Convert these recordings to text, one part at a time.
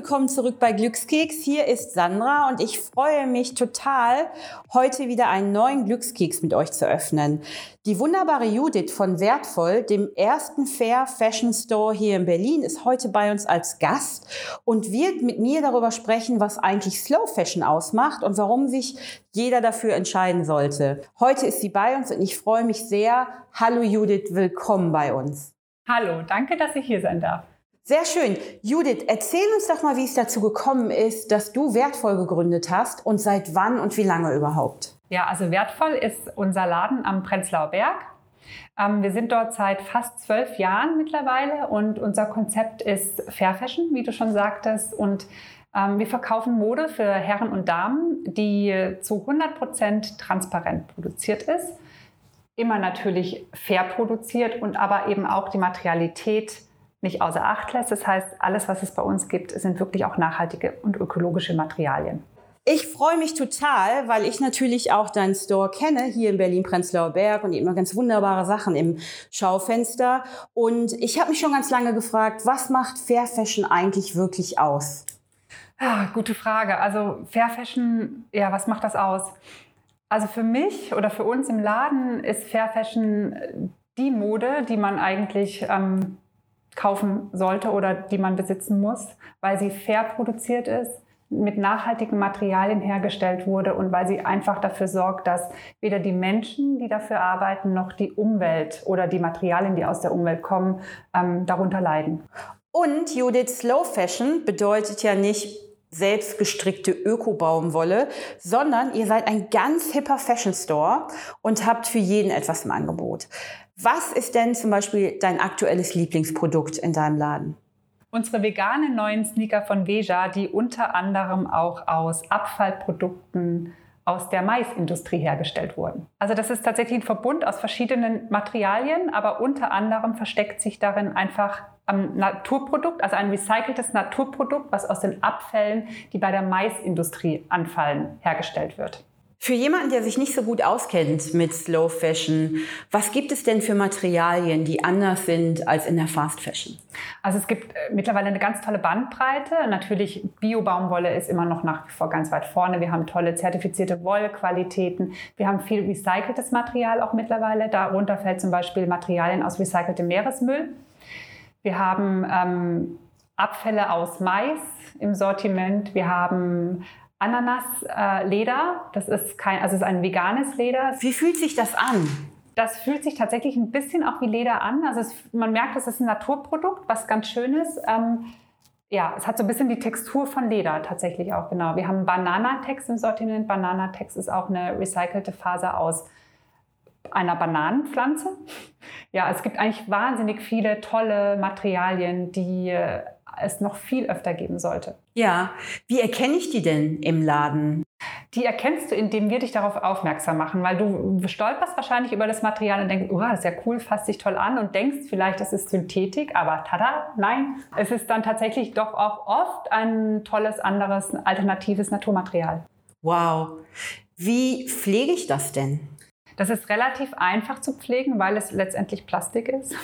willkommen zurück bei Glückskeks. Hier ist Sandra und ich freue mich total, heute wieder einen neuen Glückskeks mit euch zu öffnen. Die wunderbare Judith von Wertvoll, dem ersten Fair Fashion Store hier in Berlin, ist heute bei uns als Gast und wird mit mir darüber sprechen, was eigentlich Slow Fashion ausmacht und warum sich jeder dafür entscheiden sollte. Heute ist sie bei uns und ich freue mich sehr. Hallo Judith, willkommen bei uns. Hallo, danke, dass ich hier sein darf. Sehr schön. Judith, erzähl uns doch mal, wie es dazu gekommen ist, dass du Wertvoll gegründet hast und seit wann und wie lange überhaupt. Ja, also Wertvoll ist unser Laden am Prenzlauer Berg. Ähm, wir sind dort seit fast zwölf Jahren mittlerweile und unser Konzept ist Fair Fashion, wie du schon sagtest. Und ähm, wir verkaufen Mode für Herren und Damen, die zu 100 Prozent transparent produziert ist. Immer natürlich fair produziert und aber eben auch die Materialität nicht außer Acht lässt. Das heißt, alles, was es bei uns gibt, sind wirklich auch nachhaltige und ökologische Materialien. Ich freue mich total, weil ich natürlich auch deinen Store kenne, hier in Berlin-Prenzlauer Berg und immer ganz wunderbare Sachen im Schaufenster. Und ich habe mich schon ganz lange gefragt, was macht Fair Fashion eigentlich wirklich aus? Ah, gute Frage. Also Fair Fashion, ja, was macht das aus? Also für mich oder für uns im Laden ist Fair Fashion die Mode, die man eigentlich ähm, kaufen sollte oder die man besitzen muss, weil sie fair produziert ist, mit nachhaltigen Materialien hergestellt wurde und weil sie einfach dafür sorgt, dass weder die Menschen, die dafür arbeiten, noch die Umwelt oder die Materialien, die aus der Umwelt kommen, ähm, darunter leiden. Und Judith, Slow Fashion bedeutet ja nicht selbstgestrickte Öko-Baumwolle, sondern ihr seid ein ganz hipper Fashion Store und habt für jeden etwas im Angebot. Was ist denn zum Beispiel dein aktuelles Lieblingsprodukt in deinem Laden? Unsere veganen neuen Sneaker von Veja, die unter anderem auch aus Abfallprodukten aus der Maisindustrie hergestellt wurden. Also das ist tatsächlich ein Verbund aus verschiedenen Materialien, aber unter anderem versteckt sich darin einfach ein Naturprodukt, also ein recyceltes Naturprodukt, was aus den Abfällen, die bei der Maisindustrie anfallen, hergestellt wird. Für jemanden, der sich nicht so gut auskennt mit Slow Fashion, was gibt es denn für Materialien, die anders sind als in der Fast Fashion? Also es gibt äh, mittlerweile eine ganz tolle Bandbreite. Natürlich Bio-Baumwolle ist immer noch nach wie vor ganz weit vorne. Wir haben tolle zertifizierte Wollqualitäten. Wir haben viel recyceltes Material auch mittlerweile. Darunter fällt zum Beispiel Materialien aus recyceltem Meeresmüll. Wir haben ähm, Abfälle aus Mais im Sortiment. Wir haben Ananasleder. Äh, das ist kein, also ist ein veganes Leder. Wie fühlt sich das an? Das fühlt sich tatsächlich ein bisschen auch wie Leder an. Also es, man merkt, es ist ein Naturprodukt, was ganz schön ist. Ähm, ja, es hat so ein bisschen die Textur von Leder tatsächlich auch, genau. Wir haben Bananatex im Sortiment. Bananatex ist auch eine recycelte Faser aus einer Bananenpflanze. Ja, es gibt eigentlich wahnsinnig viele tolle Materialien, die es noch viel öfter geben sollte. Ja, wie erkenne ich die denn im Laden? Die erkennst du, indem wir dich darauf aufmerksam machen, weil du stolperst wahrscheinlich über das Material und denkst, oh, das ist ja cool, fasst sich toll an und denkst vielleicht, das ist Synthetik, aber tada, nein, es ist dann tatsächlich doch auch oft ein tolles, anderes, alternatives Naturmaterial. Wow. Wie pflege ich das denn? Das ist relativ einfach zu pflegen, weil es letztendlich Plastik ist.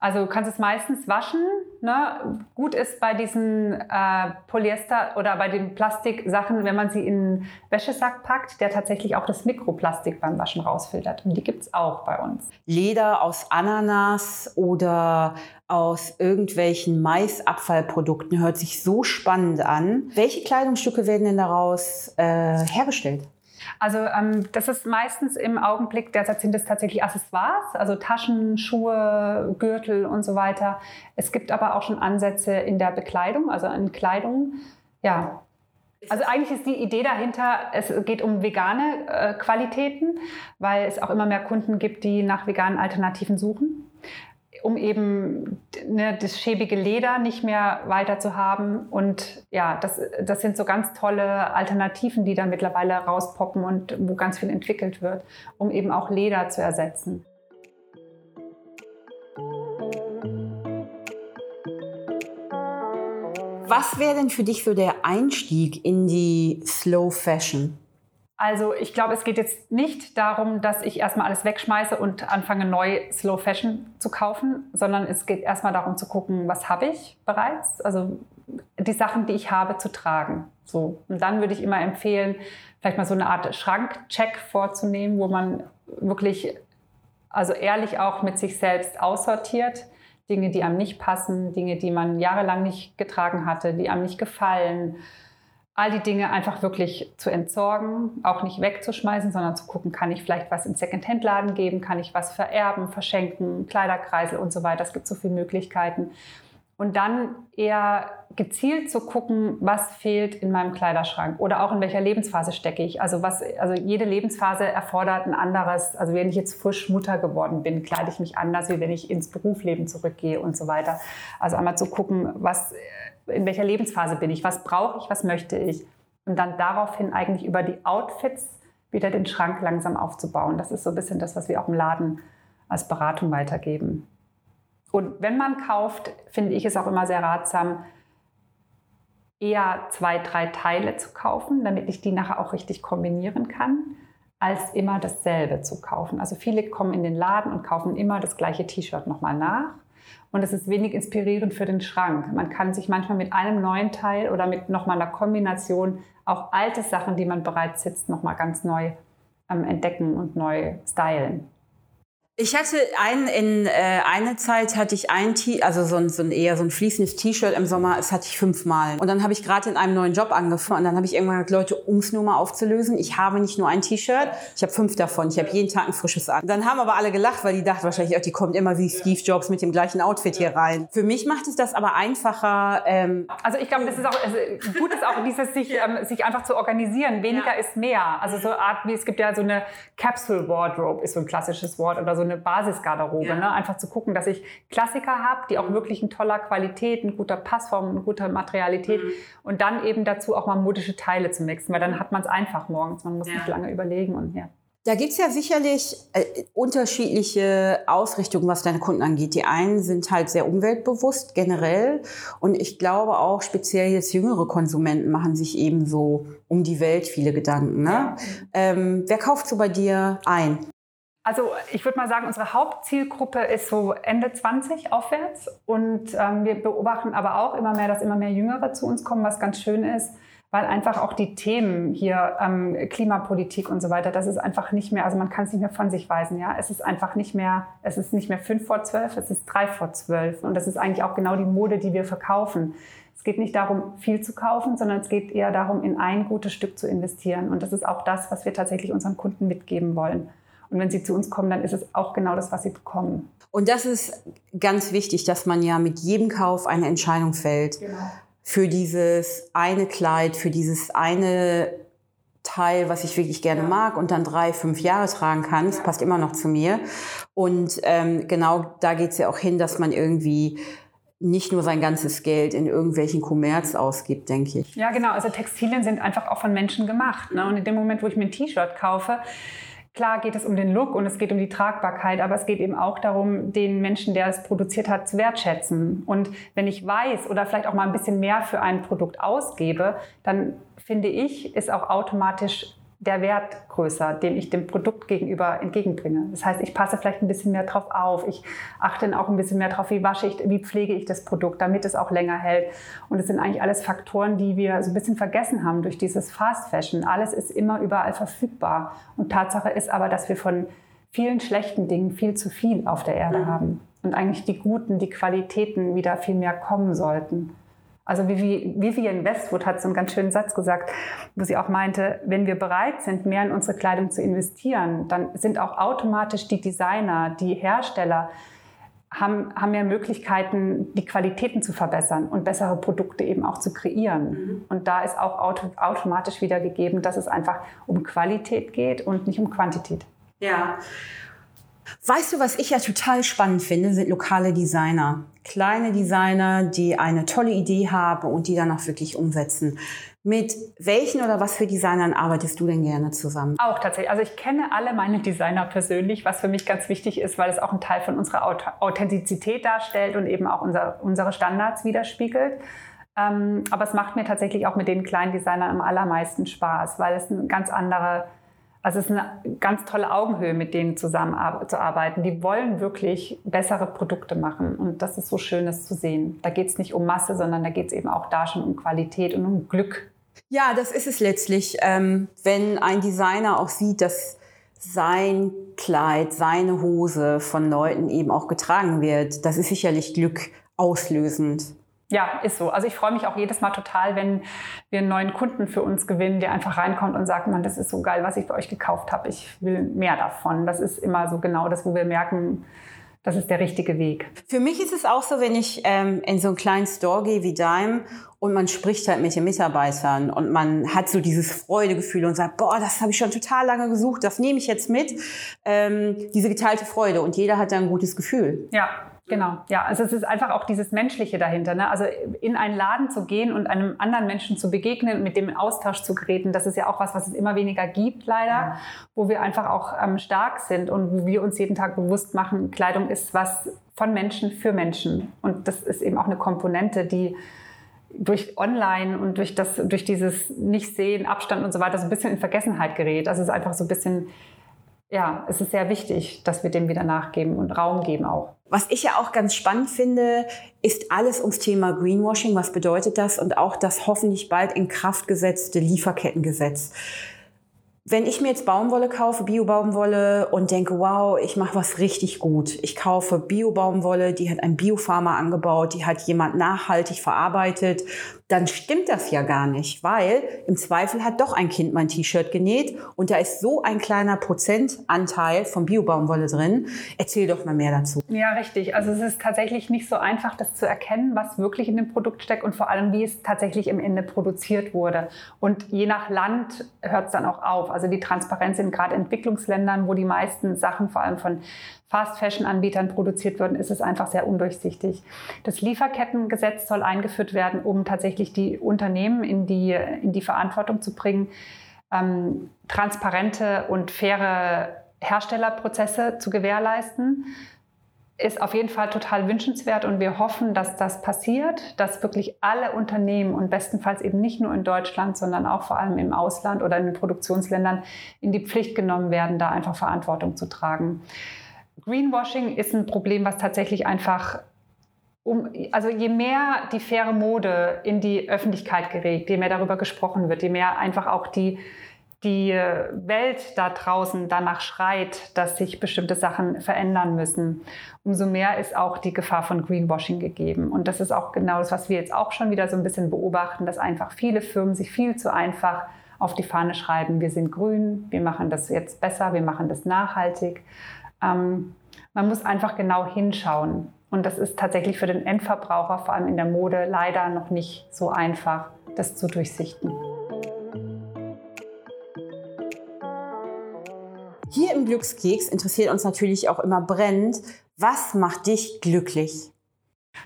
Also du kannst es meistens waschen. Ne? Gut ist bei diesen äh, Polyester oder bei den Plastiksachen, wenn man sie in einen Wäschesack packt, der tatsächlich auch das Mikroplastik beim Waschen rausfiltert. Und die gibt es auch bei uns. Leder aus Ananas oder aus irgendwelchen Maisabfallprodukten hört sich so spannend an. Welche Kleidungsstücke werden denn daraus äh, hergestellt? Also ähm, das ist meistens im Augenblick, derzeit sind es tatsächlich Accessoires, also Taschen, Schuhe, Gürtel und so weiter. Es gibt aber auch schon Ansätze in der Bekleidung, also in Kleidung. Ja, also eigentlich ist die Idee dahinter, es geht um vegane äh, Qualitäten, weil es auch immer mehr Kunden gibt, die nach veganen Alternativen suchen um eben ne, das schäbige Leder nicht mehr weiter zu haben. Und ja, das, das sind so ganz tolle Alternativen, die dann mittlerweile rauspoppen und wo ganz viel entwickelt wird, um eben auch Leder zu ersetzen. Was wäre denn für dich so der Einstieg in die Slow Fashion? Also ich glaube, es geht jetzt nicht darum, dass ich erstmal alles wegschmeiße und anfange neu Slow Fashion zu kaufen, sondern es geht erstmal darum zu gucken, was habe ich bereits, also die Sachen, die ich habe, zu tragen. So. Und dann würde ich immer empfehlen, vielleicht mal so eine Art Schrankcheck vorzunehmen, wo man wirklich, also ehrlich auch mit sich selbst aussortiert. Dinge, die einem nicht passen, Dinge, die man jahrelang nicht getragen hatte, die einem nicht gefallen. All die Dinge einfach wirklich zu entsorgen, auch nicht wegzuschmeißen, sondern zu gucken, kann ich vielleicht was im Secondhand-Laden geben, kann ich was vererben, verschenken, Kleiderkreisel und so weiter. Es gibt so viele Möglichkeiten und dann eher gezielt zu gucken, was fehlt in meinem Kleiderschrank oder auch in welcher Lebensphase stecke ich. Also was, also jede Lebensphase erfordert ein anderes. Also wenn ich jetzt frisch Mutter geworden bin, kleide ich mich anders, wie wenn ich ins Berufsleben zurückgehe und so weiter. Also einmal zu gucken, was, in welcher Lebensphase bin ich, was brauche ich, was möchte ich. Und dann daraufhin eigentlich über die Outfits wieder den Schrank langsam aufzubauen. Das ist so ein bisschen das, was wir auch im Laden als Beratung weitergeben. Und wenn man kauft, finde ich es auch immer sehr ratsam, eher zwei, drei Teile zu kaufen, damit ich die nachher auch richtig kombinieren kann, als immer dasselbe zu kaufen. Also viele kommen in den Laden und kaufen immer das gleiche T-Shirt nochmal nach. Und es ist wenig inspirierend für den Schrank. Man kann sich manchmal mit einem neuen Teil oder mit nochmal einer Kombination auch alte Sachen, die man bereits sitzt, nochmal ganz neu ähm, entdecken und neu stylen. Ich hatte einen, in äh, eine Zeit hatte ich ein T, also so ein, so ein eher so ein fließendes T-Shirt im Sommer, das hatte ich fünfmal. Und dann habe ich gerade in einem neuen Job angefangen und dann habe ich irgendwann gesagt, Leute, um es nur mal aufzulösen, ich habe nicht nur ein T-Shirt, ich habe fünf davon, ich habe jeden Tag ein frisches an. Dann haben aber alle gelacht, weil die dachten wahrscheinlich, oh, die kommt immer wie Steve Jobs mit dem gleichen Outfit hier rein. Für mich macht es das aber einfacher. Ähm, also ich glaube, das ist auch also gut ist auch dieses sich, ähm, sich einfach zu organisieren. Weniger ja. ist mehr. Also so Art wie es gibt ja so eine Capsule Wardrobe ist so ein klassisches Wort oder so eine Basisgarderobe. Ja. Ne? Einfach zu gucken, dass ich Klassiker habe, die auch wirklich in toller Qualität, in guter Passform, in guter Materialität mhm. und dann eben dazu auch mal modische Teile zu mixen, weil dann hat man es einfach morgens. Man muss ja. nicht lange überlegen und ja. Da gibt es ja sicherlich äh, unterschiedliche Ausrichtungen, was deine Kunden angeht. Die einen sind halt sehr umweltbewusst generell und ich glaube auch speziell jetzt jüngere Konsumenten machen sich eben so um die Welt viele Gedanken. Ne? Ja. Ähm, wer kauft so bei dir ein? Also ich würde mal sagen, unsere Hauptzielgruppe ist so Ende 20 aufwärts. Und ähm, wir beobachten aber auch immer mehr, dass immer mehr Jüngere zu uns kommen, was ganz schön ist, weil einfach auch die Themen hier ähm, Klimapolitik und so weiter, das ist einfach nicht mehr, also man kann es nicht mehr von sich weisen. Ja, es ist einfach nicht mehr, es ist nicht mehr fünf vor zwölf, es ist drei vor zwölf. Und das ist eigentlich auch genau die Mode, die wir verkaufen. Es geht nicht darum, viel zu kaufen, sondern es geht eher darum, in ein gutes Stück zu investieren. Und das ist auch das, was wir tatsächlich unseren Kunden mitgeben wollen. Und wenn sie zu uns kommen, dann ist es auch genau das, was sie bekommen. Und das ist ganz wichtig, dass man ja mit jedem Kauf eine Entscheidung fällt. Genau. Für dieses eine Kleid, für dieses eine Teil, was ich wirklich gerne ja. mag und dann drei, fünf Jahre tragen kann. Das ja. passt immer noch zu mir. Und ähm, genau da geht es ja auch hin, dass man irgendwie nicht nur sein ganzes Geld in irgendwelchen Kommerz ausgibt, denke ich. Ja, genau. Also Textilien sind einfach auch von Menschen gemacht. Ne? Und in dem Moment, wo ich mir ein T-Shirt kaufe, Klar geht es um den Look und es geht um die Tragbarkeit, aber es geht eben auch darum, den Menschen, der es produziert hat, zu wertschätzen. Und wenn ich weiß oder vielleicht auch mal ein bisschen mehr für ein Produkt ausgebe, dann finde ich, ist auch automatisch der Wert größer, den ich dem Produkt gegenüber entgegenbringe. Das heißt, ich passe vielleicht ein bisschen mehr drauf auf. Ich achte auch ein bisschen mehr drauf, wie wasche ich, wie pflege ich das Produkt, damit es auch länger hält. Und es sind eigentlich alles Faktoren, die wir so ein bisschen vergessen haben durch dieses Fast Fashion. Alles ist immer überall verfügbar. Und Tatsache ist aber, dass wir von vielen schlechten Dingen viel zu viel auf der Erde mhm. haben. Und eigentlich die guten, die Qualitäten wieder viel mehr kommen sollten. Also Vivian Westwood hat so einen ganz schönen Satz gesagt, wo sie auch meinte, wenn wir bereit sind, mehr in unsere Kleidung zu investieren, dann sind auch automatisch die Designer, die Hersteller, haben, haben mehr Möglichkeiten, die Qualitäten zu verbessern und bessere Produkte eben auch zu kreieren. Mhm. Und da ist auch auto, automatisch wieder gegeben, dass es einfach um Qualität geht und nicht um Quantität. Ja. Weißt du, was ich ja total spannend finde, sind lokale Designer. Kleine Designer, die eine tolle Idee haben und die dann auch wirklich umsetzen. Mit welchen oder was für Designern arbeitest du denn gerne zusammen? Auch tatsächlich. Also ich kenne alle meine Designer persönlich, was für mich ganz wichtig ist, weil es auch einen Teil von unserer Authentizität darstellt und eben auch unser, unsere Standards widerspiegelt. Ähm, aber es macht mir tatsächlich auch mit den kleinen Designern am allermeisten Spaß, weil es eine ganz andere Also es ist eine ganz tolle Augenhöhe, mit denen zusammenzuarbeiten. Die wollen wirklich bessere Produkte machen. Und das ist so schön, das zu sehen. Da geht es nicht um Masse, sondern da geht es eben auch da schon um Qualität und um Glück. Ja, das ist es letztlich. Ähm, wenn ein Designer auch sieht, dass sein Kleid, seine Hose von Leuten eben auch getragen wird, das ist sicherlich Glück auslösend. Ja, ist so. Also ich freue mich auch jedes Mal total, wenn wir einen neuen Kunden für uns gewinnen, der einfach reinkommt und sagt, man, das ist so geil, was ich bei euch gekauft habe. Ich will mehr davon. Das ist immer so genau das, wo wir merken, das ist der richtige Weg. Für mich ist es auch so, wenn ich ähm, in so einen kleinen Store gehe wie Dime und man spricht halt mit den Mitarbeitern und man hat so dieses Freudegefühl und sagt, boah, das habe ich schon total lange gesucht, das nehme ich jetzt mit. Ähm, diese geteilte Freude und jeder hat da ein gutes Gefühl. Ja, Genau, ja. Also es ist einfach auch dieses Menschliche dahinter. Ne? Also in einen Laden zu gehen und einem anderen Menschen zu begegnen, mit dem in Austausch zu treten, das ist ja auch was, was es immer weniger gibt, leider, ja. wo wir einfach auch ähm, stark sind und wo wir uns jeden Tag bewusst machen, Kleidung ist was von Menschen für Menschen. Und das ist eben auch eine Komponente, die durch Online und durch, das, durch dieses Nicht-Sehen, Abstand und so weiter so ein bisschen in Vergessenheit gerät. Also es ist einfach so ein bisschen ja, es ist sehr wichtig, dass wir dem wieder nachgeben und Raum geben auch. Was ich ja auch ganz spannend finde, ist alles ums Thema Greenwashing. Was bedeutet das? Und auch das hoffentlich bald in Kraft gesetzte Lieferkettengesetz. Wenn ich mir jetzt Baumwolle kaufe, Bio-Baumwolle und denke, wow, ich mache was richtig gut. Ich kaufe Bio-Baumwolle, die hat ein Biofarmer angebaut, die hat jemand nachhaltig verarbeitet, dann stimmt das ja gar nicht, weil im Zweifel hat doch ein Kind mein T-Shirt genäht und da ist so ein kleiner Prozentanteil von Biobaumwolle drin. Erzähl doch mal mehr dazu. Ja, richtig. Also es ist tatsächlich nicht so einfach, das zu erkennen, was wirklich in dem Produkt steckt und vor allem, wie es tatsächlich im Ende produziert wurde. Und je nach Land hört es dann auch auf. Also die Transparenz in gerade Entwicklungsländern, wo die meisten Sachen vor allem von Fast-Fashion-Anbietern produziert würden, ist es einfach sehr undurchsichtig. Das Lieferkettengesetz soll eingeführt werden, um tatsächlich die Unternehmen in die, in die Verantwortung zu bringen, ähm, transparente und faire Herstellerprozesse zu gewährleisten. Ist auf jeden Fall total wünschenswert und wir hoffen, dass das passiert, dass wirklich alle Unternehmen und bestenfalls eben nicht nur in Deutschland, sondern auch vor allem im Ausland oder in den Produktionsländern in die Pflicht genommen werden, da einfach Verantwortung zu tragen. Greenwashing ist ein Problem, was tatsächlich einfach um, also je mehr die faire Mode in die Öffentlichkeit gerät, je mehr darüber gesprochen wird, je mehr einfach auch die, die Welt da draußen danach schreit, dass sich bestimmte Sachen verändern müssen, umso mehr ist auch die Gefahr von Greenwashing gegeben. Und das ist auch genau das, was wir jetzt auch schon wieder so ein bisschen beobachten, dass einfach viele Firmen sich viel zu einfach auf die Fahne schreiben, wir sind grün, wir machen das jetzt besser, wir machen das nachhaltig. Ähm, man muss einfach genau hinschauen. Und das ist tatsächlich für den Endverbraucher, vor allem in der Mode, leider noch nicht so einfach, das zu durchsichten. Hier im Glückskeks interessiert uns natürlich auch immer brennend, was macht dich glücklich?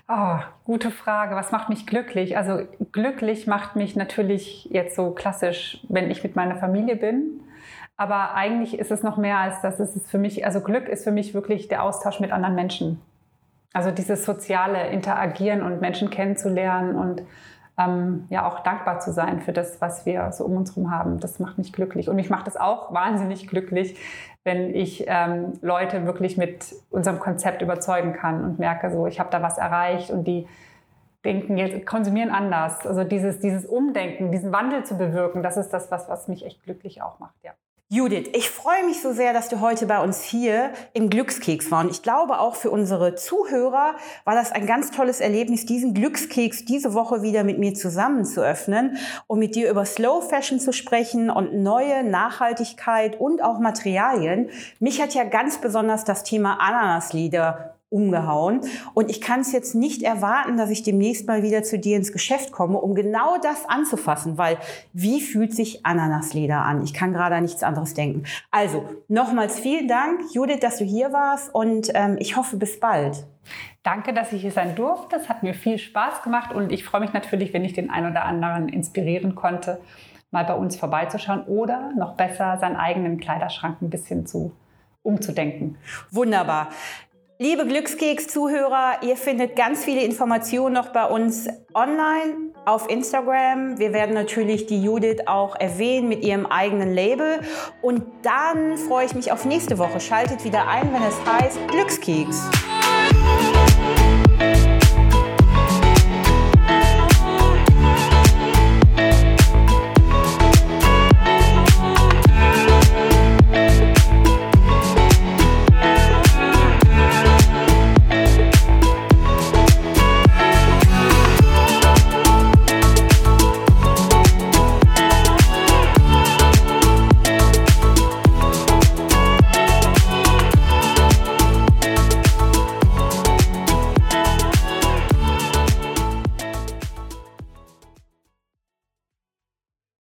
Oh, gute Frage. Was macht mich glücklich? Also glücklich macht mich natürlich jetzt so klassisch, wenn ich mit meiner Familie bin. Aber eigentlich ist es noch mehr als das. Es ist für mich, also Glück ist für mich wirklich der Austausch mit anderen Menschen. Also dieses soziale Interagieren und Menschen kennenzulernen und ähm, ja auch dankbar zu sein für das, was wir so um uns herum haben. Das macht mich glücklich. Und mich macht es auch wahnsinnig glücklich, wenn ich ähm, Leute wirklich mit unserem Konzept überzeugen kann und merke, so ich habe da was erreicht und die denken jetzt, konsumieren anders. Also dieses, dieses Umdenken, diesen Wandel zu bewirken, das ist das, was, was mich echt glücklich auch macht, ja. Judith, ich freue mich so sehr, dass du heute bei uns hier im Glückskeks warst. Ich glaube, auch für unsere Zuhörer war das ein ganz tolles Erlebnis, diesen Glückskeks diese Woche wieder mit mir zusammen zu öffnen und mit dir über Slow Fashion zu sprechen und neue Nachhaltigkeit und auch Materialien. Mich hat ja ganz besonders das Thema Ananaslieder umgehauen. Und ich kann es jetzt nicht erwarten, dass ich demnächst mal wieder zu dir ins Geschäft komme, um genau das anzufassen, weil wie fühlt sich Ananasleder an? Ich kann gerade an nichts anderes denken. Also nochmals vielen Dank, Judith, dass du hier warst und ähm, ich hoffe bis bald. Danke, dass ich hier sein durfte. Es hat mir viel Spaß gemacht und ich freue mich natürlich, wenn ich den einen oder anderen inspirieren konnte, mal bei uns vorbeizuschauen oder noch besser seinen eigenen Kleiderschrank ein bisschen zu umzudenken. Wunderbar. Liebe Glückskeks-Zuhörer, ihr findet ganz viele Informationen noch bei uns online auf Instagram. Wir werden natürlich die Judith auch erwähnen mit ihrem eigenen Label. Und dann freue ich mich auf nächste Woche. Schaltet wieder ein, wenn es heißt Glückskeks.